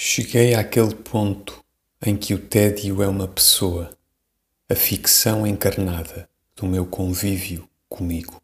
Cheguei àquele ponto em que o tédio é uma pessoa, a ficção encarnada do meu convívio comigo.